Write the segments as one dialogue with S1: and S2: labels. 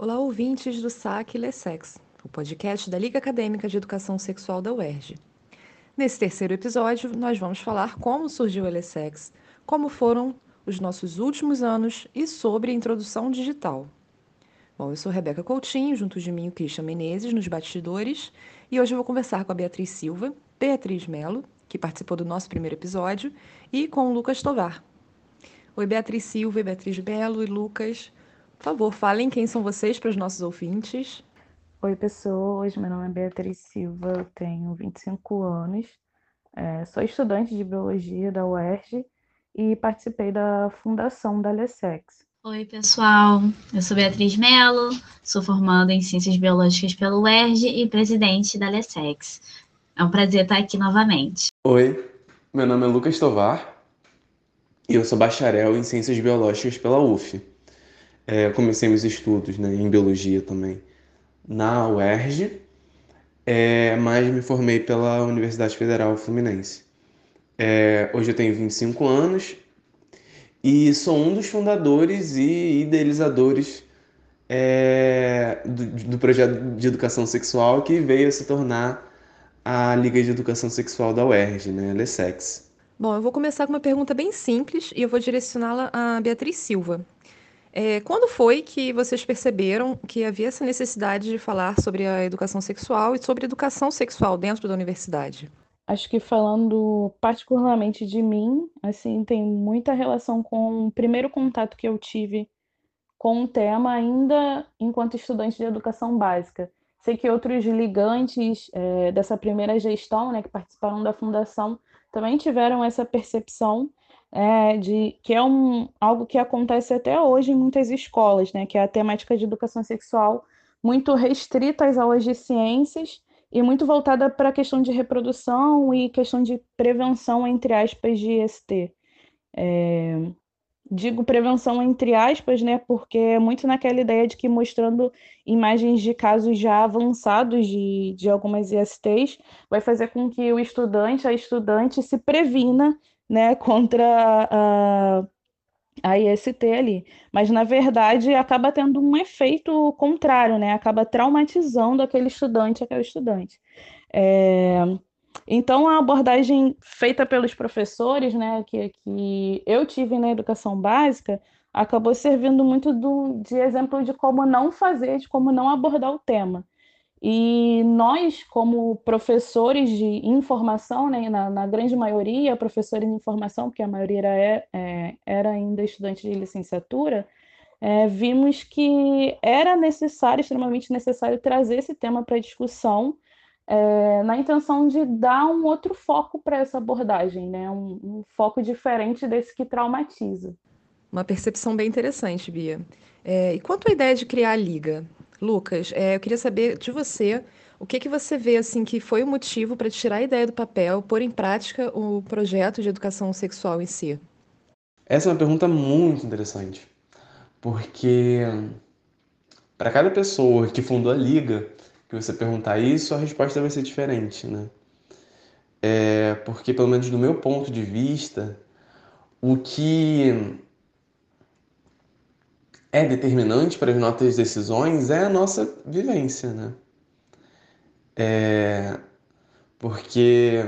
S1: Olá, ouvintes do SAC Lessex, o podcast da Liga Acadêmica de Educação Sexual da UERJ. Nesse terceiro episódio, nós vamos falar como surgiu o Lessex, como foram os nossos últimos anos e sobre a introdução digital. Bom, eu sou Rebeca Coutinho, junto de mim o Christian Menezes, nos bastidores, e hoje eu vou conversar com a Beatriz Silva, Beatriz Melo, que participou do nosso primeiro episódio, e com o Lucas Tovar. Oi, Beatriz Silva, Beatriz Melo e Lucas. Por favor, falem quem são vocês para os nossos ouvintes.
S2: Oi, pessoas. Meu nome é Beatriz Silva, eu tenho 25 anos, é, sou estudante de biologia da UERJ e participei da fundação da Lessex.
S3: Oi, pessoal. Eu sou Beatriz Mello, sou formanda em Ciências Biológicas pela UERJ e presidente da Lessex. É um prazer estar aqui novamente.
S4: Oi, meu nome é Lucas Tovar e eu sou bacharel em Ciências Biológicas pela UF. É, comecei meus estudos né, em biologia também na UERJ, é, mas me formei pela Universidade Federal Fluminense. É, hoje eu tenho 25 anos e sou um dos fundadores e idealizadores é, do, do, projeto de educação sexual que veio a se tornar a Liga de Educação Sexual da UERJ, né, LESEX.
S1: Bom, eu vou começar com uma pergunta bem simples e eu vou direcioná-la a Beatriz Silva. É, quando foi que vocês perceberam que havia essa necessidade de falar sobre a educação sexual e sobre educação sexual dentro da universidade?
S2: Acho que falando particularmente de mim, assim, tem muita relação com o primeiro contato que eu tive com o tema ainda enquanto estudante de educação básica. Sei que outros ligantes é, dessa primeira gestão, né, que participaram da fundação, também tiveram essa percepção é, de que é um, algo que acontece até hoje em muitas escolas, né, que é a temática de educação sexual muito restrita às aulas de ciências e muito voltada para a questão de reprodução e questão de prevenção, entre aspas, de IST. É, digo prevenção entre aspas, né, porque é muito naquela ideia de que mostrando imagens de casos já avançados de, de algumas ISTs vai fazer com que o estudante, a estudante se previna né, contra a, a IST ali. Mas, na verdade, acaba tendo um efeito contrário, né? Acaba traumatizando aquele estudante, aquele estudante. É... Então, a abordagem feita pelos professores, né, que, que eu tive na educação básica, acabou servindo muito do, de exemplo de como não fazer, de como não abordar o tema. E nós, como professores de informação, né, na, na grande maioria, professores de informação, porque a maioria era, é, era ainda estudante de licenciatura, é, vimos que era necessário, extremamente necessário, trazer esse tema para discussão, é, na intenção de dar um outro foco para essa abordagem, né, um, um foco diferente desse que traumatiza.
S1: Uma percepção bem interessante, Bia. É, e quanto à ideia de criar a liga? Lucas, é, eu queria saber de você o que que você vê assim que foi o motivo para tirar a ideia do papel, pôr em prática o projeto de educação sexual em si.
S4: Essa é uma pergunta muito interessante, porque para cada pessoa que fundou a liga, que você perguntar isso, a resposta vai ser diferente, né? É, porque pelo menos do meu ponto de vista, o que é determinante para as nossas decisões é a nossa vivência, né? É... Porque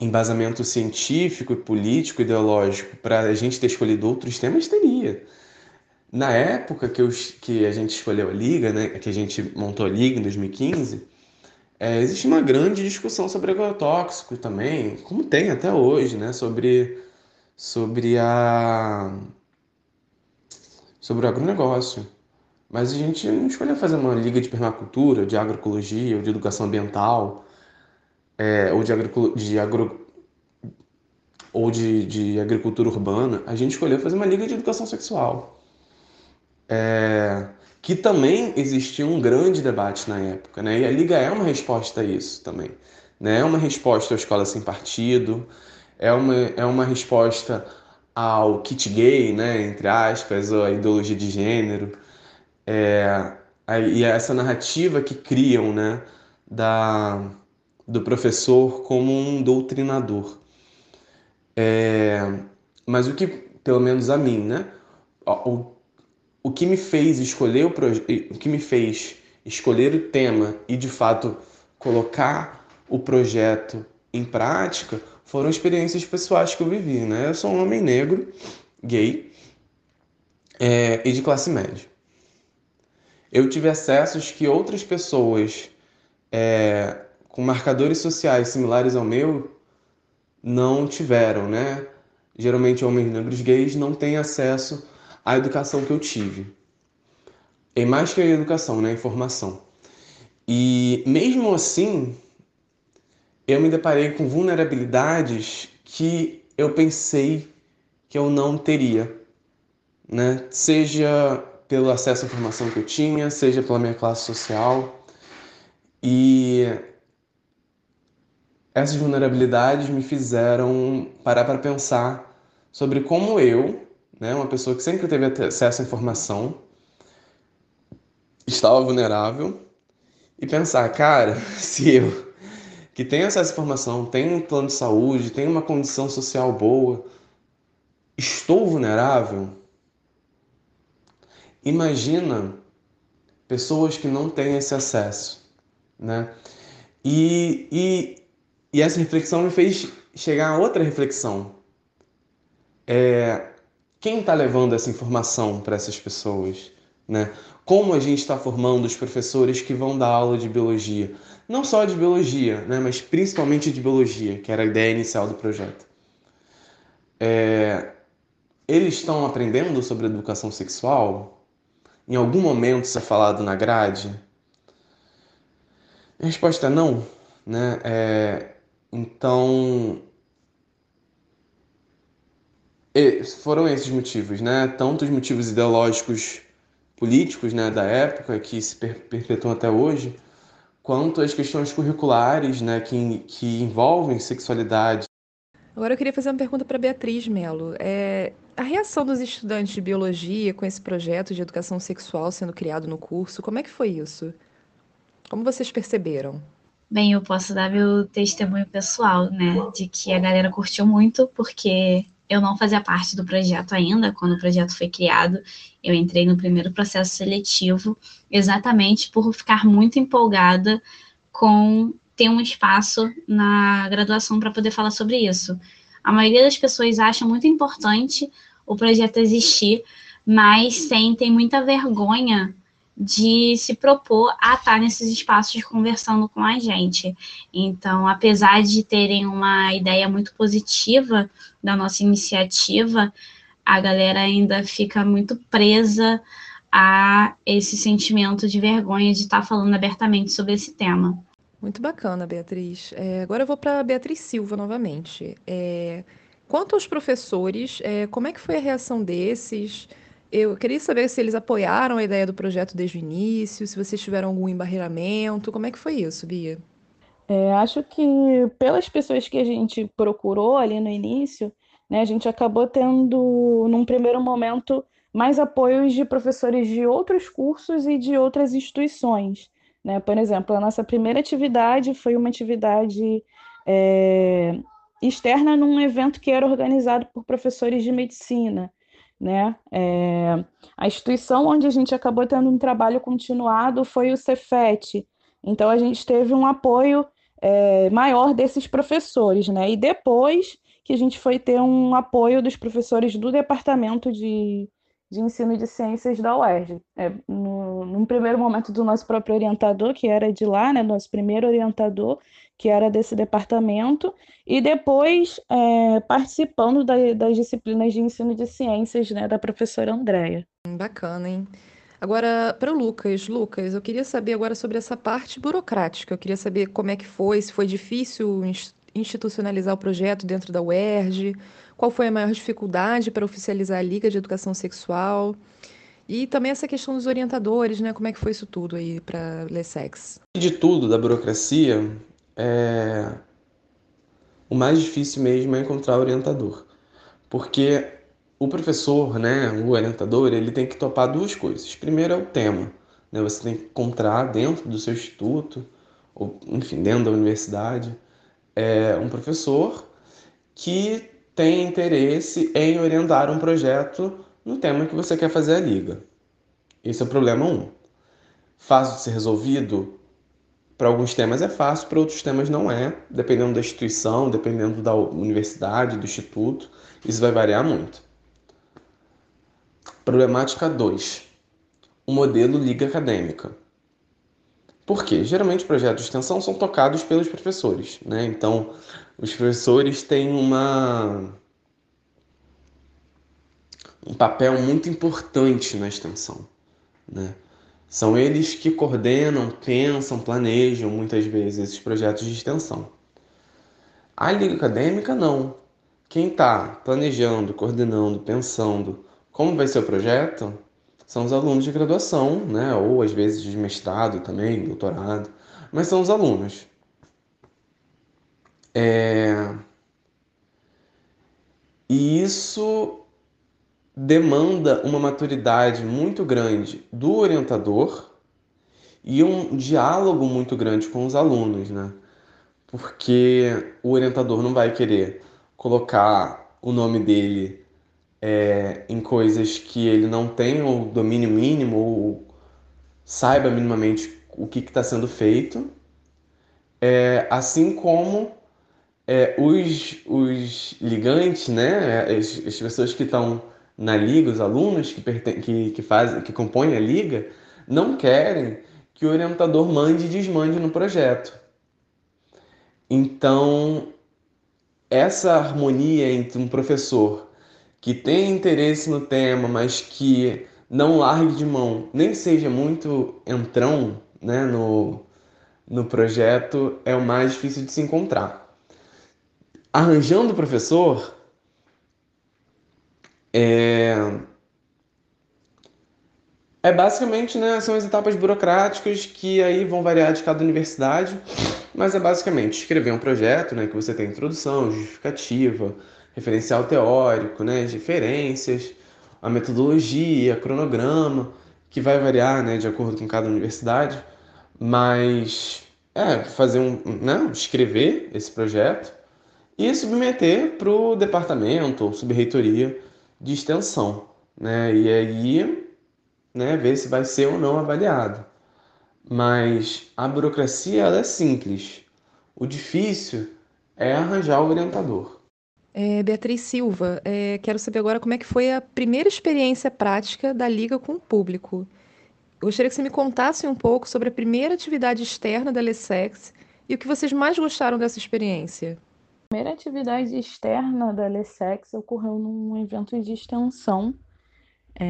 S4: embasamento científico, político, ideológico para a gente ter escolhido outros temas teria. Na época que, eu, que a gente escolheu a liga, né, que a gente montou a liga em 2015, é, existe uma grande discussão sobre agrotóxico também, como tem até hoje, né, sobre sobre a sobre o agronegócio. Mas a gente não escolheu fazer uma liga de permacultura, de agroecologia, ou de educação ambiental, é, ou de, de, agro, ou de, de agricultura urbana. A gente escolheu fazer uma liga de educação sexual. É, que também existia um grande debate na época, né? E a liga é uma resposta a isso também, né? É uma resposta à escola sem partido, é uma, é uma resposta ao kit gay, né, entre aspas, ou a ideologia de gênero, é, e essa narrativa que criam, né, da, do professor como um doutrinador. É, mas o que, pelo menos a mim, né, o, o que me fez escolher o, o que me fez escolher o tema e de fato colocar o projeto em prática foram experiências pessoais que eu vivi, né? Eu sou um homem negro, gay é, e de classe média. Eu tive acessos que outras pessoas é, com marcadores sociais similares ao meu não tiveram, né? Geralmente homens negros gays não têm acesso à educação que eu tive. E mais que a educação, né? A informação. E mesmo assim, eu me deparei com vulnerabilidades que eu pensei que eu não teria, né? Seja pelo acesso à informação que eu tinha, seja pela minha classe social. E essas vulnerabilidades me fizeram parar para pensar sobre como eu, né, uma pessoa que sempre teve acesso à informação, estava vulnerável e pensar, cara, se eu que tem acesso à informação, tem um plano de saúde, tem uma condição social boa, estou vulnerável? Imagina pessoas que não têm esse acesso, né? E, e, e essa reflexão me fez chegar a outra reflexão. É, quem está levando essa informação para essas pessoas? Né? Como a gente está formando os professores que vão dar aula de biologia? não só de biologia, né, mas principalmente de biologia, que era a ideia inicial do projeto. É, eles estão aprendendo sobre educação sexual? Em algum momento isso é falado na grade? A resposta é não. Né? É, então, foram esses motivos, né? Tanto os motivos ideológicos políticos né, da época, que se perpetuam até hoje, quanto às questões curriculares né, que, que envolvem sexualidade.
S1: Agora eu queria fazer uma pergunta para Beatriz Melo. É, a reação dos estudantes de biologia com esse projeto de educação sexual sendo criado no curso, como é que foi isso? Como vocês perceberam?
S3: Bem, eu posso dar meu testemunho pessoal, né, de que a galera curtiu muito, porque eu não fazia parte do projeto ainda, quando o projeto foi criado. Eu entrei no primeiro processo seletivo, exatamente por ficar muito empolgada com ter um espaço na graduação para poder falar sobre isso. A maioria das pessoas acha muito importante o projeto existir, mas sentem muita vergonha de se propor a estar nesses espaços conversando com a gente. Então, apesar de terem uma ideia muito positiva da nossa iniciativa, a galera ainda fica muito presa a esse sentimento de vergonha de estar falando abertamente sobre esse tema.
S1: Muito bacana, Beatriz. É, agora eu vou para Beatriz Silva novamente. É, quanto aos professores, é, como é que foi a reação desses? Eu queria saber se eles apoiaram a ideia do projeto desde o início, se vocês tiveram algum embarreiramento. Como é que foi isso, Bia?
S2: É, acho que pelas pessoas que a gente procurou ali no início, né, a gente acabou tendo, num primeiro momento, mais apoios de professores de outros cursos e de outras instituições. Né? Por exemplo, a nossa primeira atividade foi uma atividade é, externa num evento que era organizado por professores de medicina né? É, a instituição onde a gente acabou tendo um trabalho continuado foi o Cefet. Então a gente teve um apoio é, maior desses professores, né? E depois que a gente foi ter um apoio dos professores do departamento de, de ensino de ciências da UERJ. É, no, num primeiro momento do nosso próprio orientador, que era de lá, né? Nosso primeiro orientador, que era desse departamento, e depois é, participando da, das disciplinas de ensino de ciências né, da professora Andréia.
S1: Bacana, hein? Agora, para o Lucas, Lucas, eu queria saber agora sobre essa parte burocrática. Eu queria saber como é que foi, se foi difícil institucionalizar o projeto dentro da UERJ, qual foi a maior dificuldade para oficializar a Liga de Educação Sexual. E também essa questão dos orientadores, né? Como é que foi isso tudo aí para Lessex?
S4: De tudo, da burocracia, é... o mais difícil mesmo é encontrar orientador. Porque o professor, né, o orientador, ele tem que topar duas coisas. Primeiro é o tema. Né? Você tem que encontrar dentro do seu instituto, ou enfim, dentro da universidade, é, um professor que tem interesse em orientar um projeto no tema que você quer fazer a liga. Esse é o problema 1. Um. Fácil de ser resolvido? Para alguns temas é fácil, para outros temas não é, dependendo da instituição, dependendo da universidade, do instituto, isso vai variar muito. Problemática 2. O modelo liga acadêmica. Por quê? Geralmente projetos de extensão são tocados pelos professores, né? Então, os professores têm uma um papel muito importante na extensão, né? São eles que coordenam, pensam, planejam muitas vezes esses projetos de extensão. A liga acadêmica não. Quem está planejando, coordenando, pensando como vai ser o projeto são os alunos de graduação, né? ou às vezes de mestrado também, doutorado, mas são os alunos. É... E isso demanda uma maturidade muito grande do orientador e um diálogo muito grande com os alunos, né? Porque o orientador não vai querer colocar o nome dele é, em coisas que ele não tem o domínio mínimo ou saiba minimamente o que está sendo feito, é, assim como é, os, os ligantes, né, as, as pessoas que estão na liga, os alunos que, que, que, fazem, que compõem a liga, não querem que o orientador mande e desmande no projeto. Então, essa harmonia entre um professor que tem interesse no tema, mas que não largue de mão, nem seja muito entrão né, no, no projeto, é o mais difícil de se encontrar. Arranjando professor, é, é basicamente, né, são as etapas burocráticas que aí vão variar de cada universidade, mas é basicamente escrever um projeto, né, que você tem introdução, justificativa, referencial teórico, né, referências, a metodologia, cronograma, que vai variar, né, de acordo com cada universidade, mas é fazer um, né, escrever esse projeto e submeter para o departamento ou subreitoria de extensão, né? E aí, né, ver se vai ser ou não avaliado. Mas a burocracia ela é simples. O difícil é arranjar o orientador.
S1: É, Beatriz Silva, é, quero saber agora como é que foi a primeira experiência prática da Liga com o público. Gostaria que você me contasse um pouco sobre a primeira atividade externa da Lessex e o que vocês mais gostaram dessa experiência
S2: primeira atividade externa da Lessex ocorreu num evento de extensão é,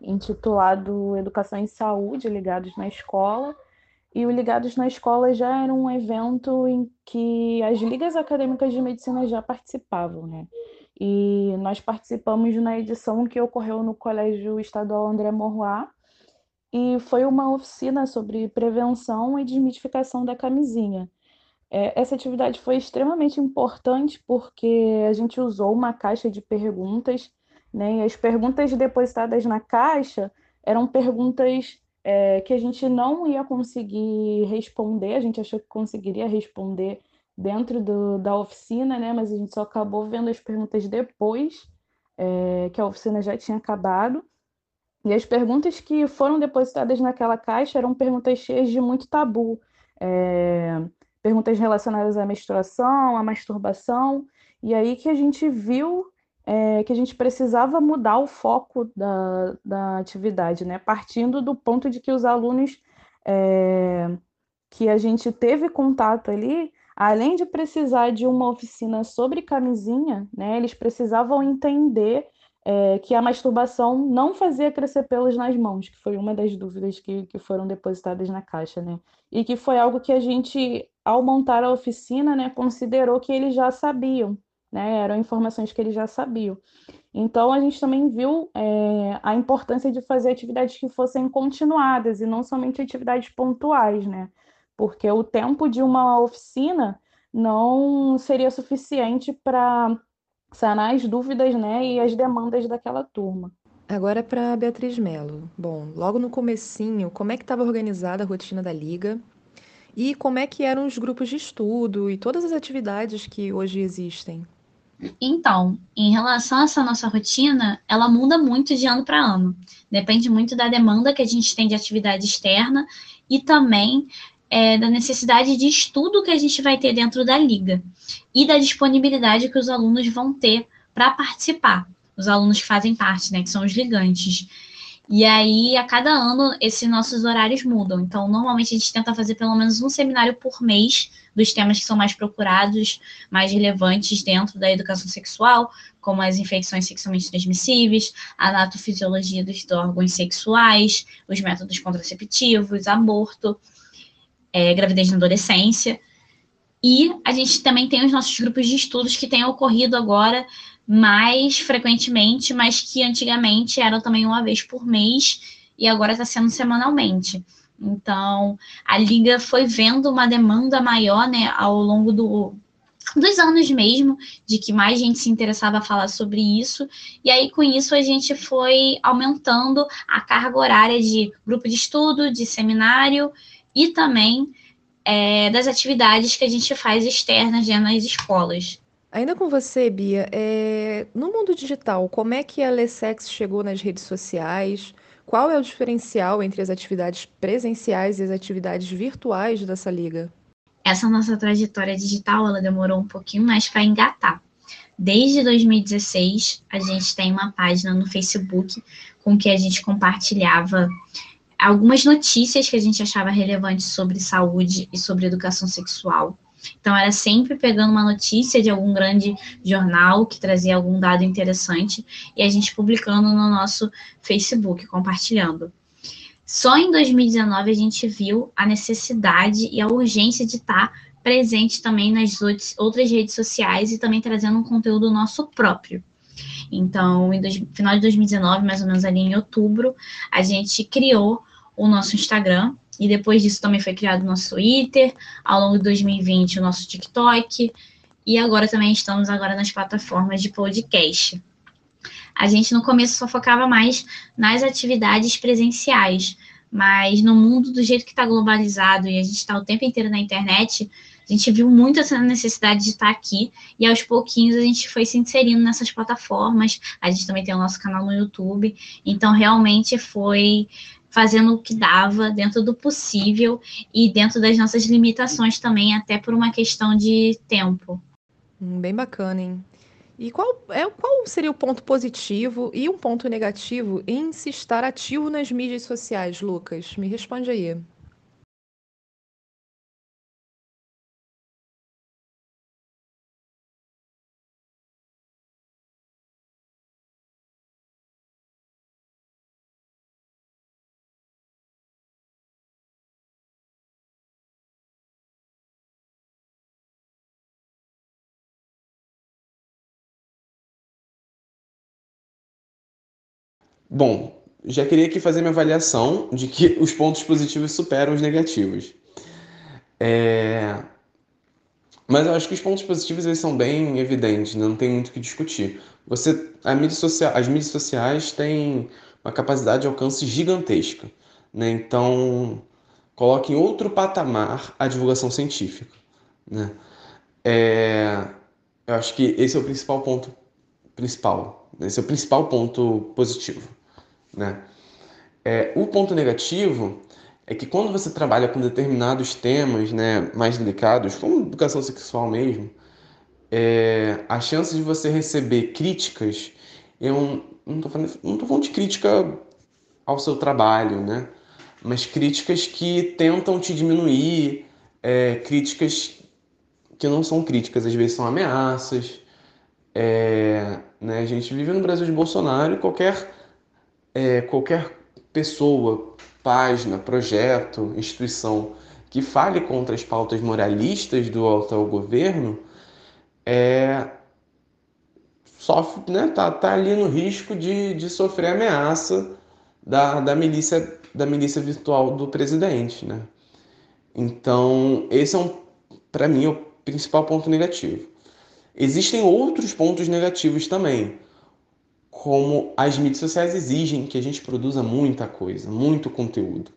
S2: intitulado Educação em Saúde Ligados na Escola. E o Ligados na Escola já era um evento em que as ligas acadêmicas de medicina já participavam, né? E nós participamos na edição que ocorreu no Colégio Estadual André Morroá, e foi uma oficina sobre prevenção e desmitificação da camisinha. É, essa atividade foi extremamente importante porque a gente usou uma caixa de perguntas, né? E as perguntas depositadas na caixa eram perguntas é, que a gente não ia conseguir responder, a gente achou que conseguiria responder dentro do, da oficina, né? Mas a gente só acabou vendo as perguntas depois é, que a oficina já tinha acabado. E as perguntas que foram depositadas naquela caixa eram perguntas cheias de muito tabu. É, perguntas relacionadas à menstruação, à masturbação, e aí que a gente viu é, que a gente precisava mudar o foco da, da atividade, né? Partindo do ponto de que os alunos é, que a gente teve contato ali, além de precisar de uma oficina sobre camisinha, né? Eles precisavam entender é, que a masturbação não fazia crescer pelos nas mãos, que foi uma das dúvidas que, que foram depositadas na caixa, né? E que foi algo que a gente ao montar a oficina, né, considerou que eles já sabiam, né, eram informações que eles já sabiam. Então, a gente também viu é, a importância de fazer atividades que fossem continuadas e não somente atividades pontuais, né? Porque o tempo de uma oficina não seria suficiente para sanar as dúvidas né, e as demandas daquela turma.
S1: Agora para Beatriz Mello. Bom, logo no comecinho, como é que estava organizada a rotina da liga e como é que eram os grupos de estudo e todas as atividades que hoje existem?
S3: Então, em relação a essa nossa rotina, ela muda muito de ano para ano. Depende muito da demanda que a gente tem de atividade externa e também é, da necessidade de estudo que a gente vai ter dentro da liga e da disponibilidade que os alunos vão ter para participar. Os alunos que fazem parte, né, que são os ligantes. E aí, a cada ano, esses nossos horários mudam. Então, normalmente a gente tenta fazer pelo menos um seminário por mês dos temas que são mais procurados, mais relevantes dentro da educação sexual, como as infecções sexualmente transmissíveis, a anatofisiologia dos órgãos sexuais, os métodos contraceptivos, aborto, é, gravidez na adolescência. E a gente também tem os nossos grupos de estudos que têm ocorrido agora mais frequentemente, mas que antigamente eram também uma vez por mês e agora está sendo semanalmente. Então, a liga foi vendo uma demanda maior, né, ao longo do, dos anos mesmo, de que mais gente se interessava a falar sobre isso, e aí com isso a gente foi aumentando a carga horária de grupo de estudo, de seminário e também é, das atividades que a gente faz externas né, nas escolas.
S1: Ainda com você, Bia, é... no mundo digital, como é que a Lessex chegou nas redes sociais? Qual é o diferencial entre as atividades presenciais e as atividades virtuais dessa liga?
S3: Essa nossa trajetória digital, ela demorou um pouquinho mais para engatar. Desde 2016, a gente tem uma página no Facebook com que a gente compartilhava algumas notícias que a gente achava relevantes sobre saúde e sobre educação sexual. Então, era sempre pegando uma notícia de algum grande jornal que trazia algum dado interessante e a gente publicando no nosso Facebook, compartilhando. Só em 2019 a gente viu a necessidade e a urgência de estar presente também nas outras redes sociais e também trazendo um conteúdo nosso próprio. Então, no final de 2019, mais ou menos ali em outubro, a gente criou o nosso Instagram, e depois disso também foi criado o nosso Twitter, ao longo de 2020 o nosso TikTok, e agora também estamos agora nas plataformas de podcast. A gente no começo só focava mais nas atividades presenciais, mas no mundo do jeito que está globalizado e a gente está o tempo inteiro na internet, a gente viu muito essa necessidade de estar aqui e aos pouquinhos a gente foi se inserindo nessas plataformas. A gente também tem o nosso canal no YouTube, então realmente foi fazendo o que dava dentro do possível e dentro das nossas limitações também, até por uma questão de tempo.
S1: Hum, bem bacana, hein? E qual, é, qual seria o ponto positivo e um ponto negativo em se estar ativo nas mídias sociais, Lucas? Me responde aí.
S4: Bom, já queria aqui fazer minha avaliação de que os pontos positivos superam os negativos. É... Mas eu acho que os pontos positivos eles são bem evidentes, né? não tem muito o que discutir. Você, a mídia social, as mídias sociais têm uma capacidade de alcance gigantesca. Né? Então, coloca em outro patamar a divulgação científica. Né? É... Eu acho que esse é o principal ponto principal. Esse é o principal ponto positivo. Né? É, o ponto negativo é que quando você trabalha com determinados temas né, mais delicados, como educação sexual mesmo, é, a chance de você receber críticas, eu não estou falando, falando de crítica ao seu trabalho, né? mas críticas que tentam te diminuir, é, críticas que não são críticas, às vezes são ameaças. É, né? A gente vive no Brasil de Bolsonaro e qualquer é, qualquer pessoa, página, projeto, instituição que fale contra as pautas moralistas do atual governo é, sofre, né, tá, tá ali no risco de, de sofrer ameaça da, da milícia da milícia virtual do presidente, né? Então, esse é um, para mim, é o principal ponto negativo. Existem outros pontos negativos também como as mídias sociais exigem que a gente produza muita coisa, muito conteúdo.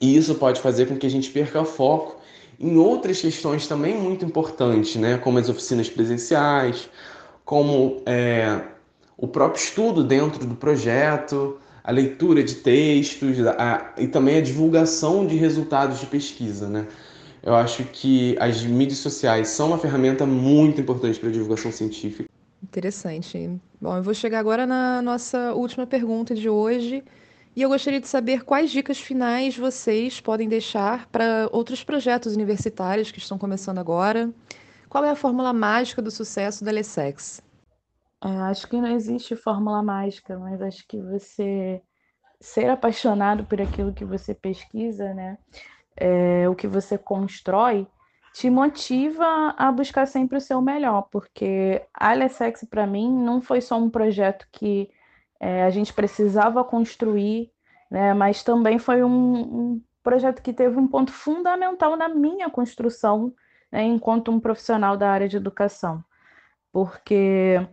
S4: E isso pode fazer com que a gente perca foco em outras questões também muito importantes, né? como as oficinas presenciais, como é, o próprio estudo dentro do projeto, a leitura de textos a, e também a divulgação de resultados de pesquisa. Né? Eu acho que as mídias sociais são uma ferramenta muito importante para a divulgação científica.
S1: Interessante. Bom, eu vou chegar agora na nossa última pergunta de hoje. E eu gostaria de saber quais dicas finais vocês podem deixar para outros projetos universitários que estão começando agora. Qual é a fórmula mágica do sucesso da Lessex?
S2: É, acho que não existe fórmula mágica, mas acho que você ser apaixonado por aquilo que você pesquisa, né? é, o que você constrói, te motiva a buscar sempre o seu melhor, porque Alessex, para mim, não foi só um projeto que é, a gente precisava construir, né, mas também foi um, um, projeto que teve um ponto fundamental na minha construção né, enquanto um profissional da área de educação. Porque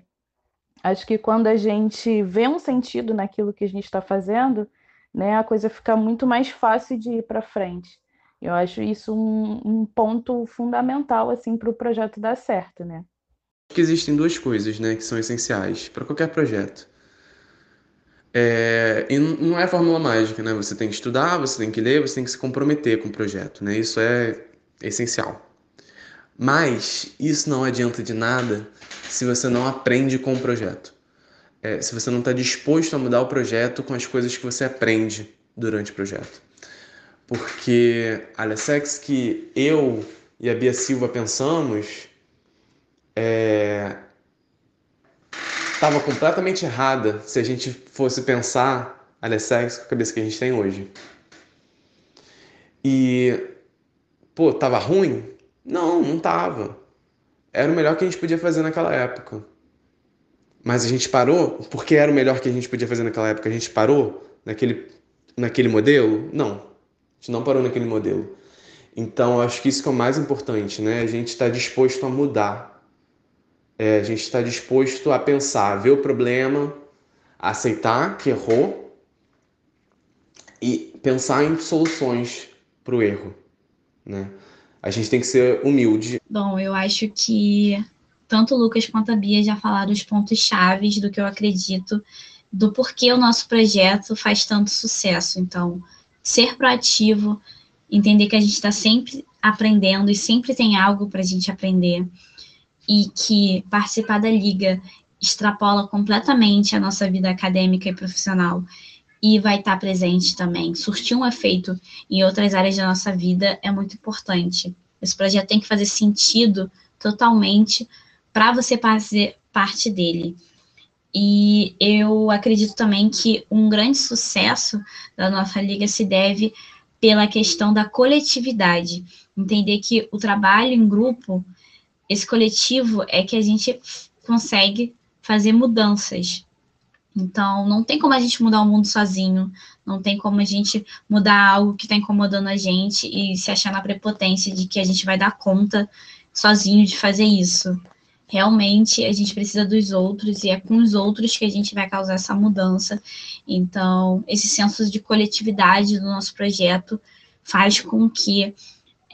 S2: acho que quando a gente vê um sentido naquilo que a gente está fazendo, né, a coisa fica muito mais fácil de ir para frente. Eu acho isso um, um ponto fundamental assim para o projeto dar certo, né?
S4: que existem duas coisas, né, que são essenciais para qualquer projeto. É, e não é fórmula mágica, né? Você tem que estudar, você tem que ler, você tem que se comprometer com o projeto, né? Isso é essencial. Mas isso não adianta de nada se você não aprende com o projeto. É, se você não está disposto a mudar o projeto com as coisas que você aprende durante o projeto porque a Alessex que eu e a Bia Silva pensamos estava é, completamente errada se a gente fosse pensar a Alessex com a cabeça que a gente tem hoje. E, pô, tava ruim? Não, não tava. Era o melhor que a gente podia fazer naquela época. Mas a gente parou porque era o melhor que a gente podia fazer naquela época. A gente parou naquele, naquele modelo? Não gente não parou naquele modelo. Então, acho que isso que é o mais importante, né? A gente está disposto a mudar. É, a gente está disposto a pensar, ver o problema, aceitar que errou e pensar em soluções para o erro, né? A gente tem que ser humilde.
S3: Bom, eu acho que tanto o Lucas quanto a Bia já falaram os pontos chaves do que eu acredito do porquê o nosso projeto faz tanto sucesso. Então, ser proativo, entender que a gente está sempre aprendendo e sempre tem algo para a gente aprender, e que participar da liga extrapola completamente a nossa vida acadêmica e profissional e vai estar tá presente também. Surtir um efeito em outras áreas da nossa vida é muito importante. Esse projeto tem que fazer sentido totalmente para você fazer parte dele. E eu acredito também que um grande sucesso da nossa liga se deve pela questão da coletividade. Entender que o trabalho em grupo, esse coletivo, é que a gente consegue fazer mudanças. Então, não tem como a gente mudar o mundo sozinho, não tem como a gente mudar algo que está incomodando a gente e se achar na prepotência de que a gente vai dar conta sozinho de fazer isso realmente a gente precisa dos outros e é com os outros que a gente vai causar essa mudança. Então, esse senso de coletividade do nosso projeto faz com que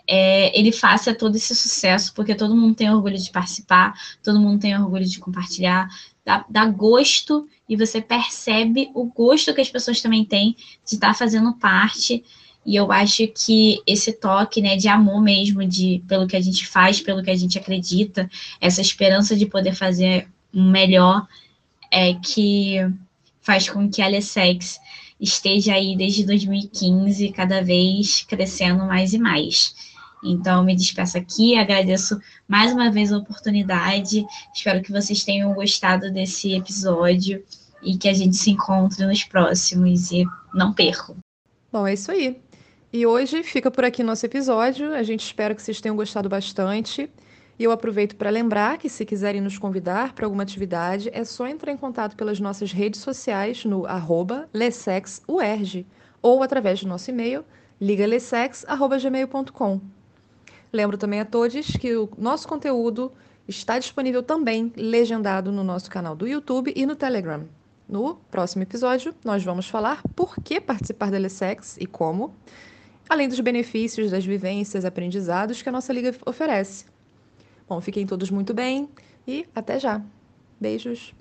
S3: é, ele faça todo esse sucesso, porque todo mundo tem orgulho de participar, todo mundo tem orgulho de compartilhar, dá, dá gosto e você percebe o gosto que as pessoas também têm de estar fazendo parte e eu acho que esse toque, né, de amor mesmo, de pelo que a gente faz, pelo que a gente acredita, essa esperança de poder fazer um melhor, é que faz com que a Alessex esteja aí desde 2015, cada vez crescendo mais e mais. Então, me despeço aqui, agradeço mais uma vez a oportunidade. Espero que vocês tenham gostado desse episódio e que a gente se encontre nos próximos e não percam.
S1: Bom, é isso aí. E hoje fica por aqui nosso episódio. A gente espera que vocês tenham gostado bastante. E eu aproveito para lembrar que se quiserem nos convidar para alguma atividade, é só entrar em contato pelas nossas redes sociais no arroba lessexuerg ou através do nosso e-mail ligalessex.gmail.com. Lembro também a todos que o nosso conteúdo está disponível também legendado no nosso canal do YouTube e no Telegram. No próximo episódio, nós vamos falar por que participar da Lessex e como além dos benefícios das vivências, aprendizados que a nossa liga oferece. Bom, fiquem todos muito bem e até já. Beijos.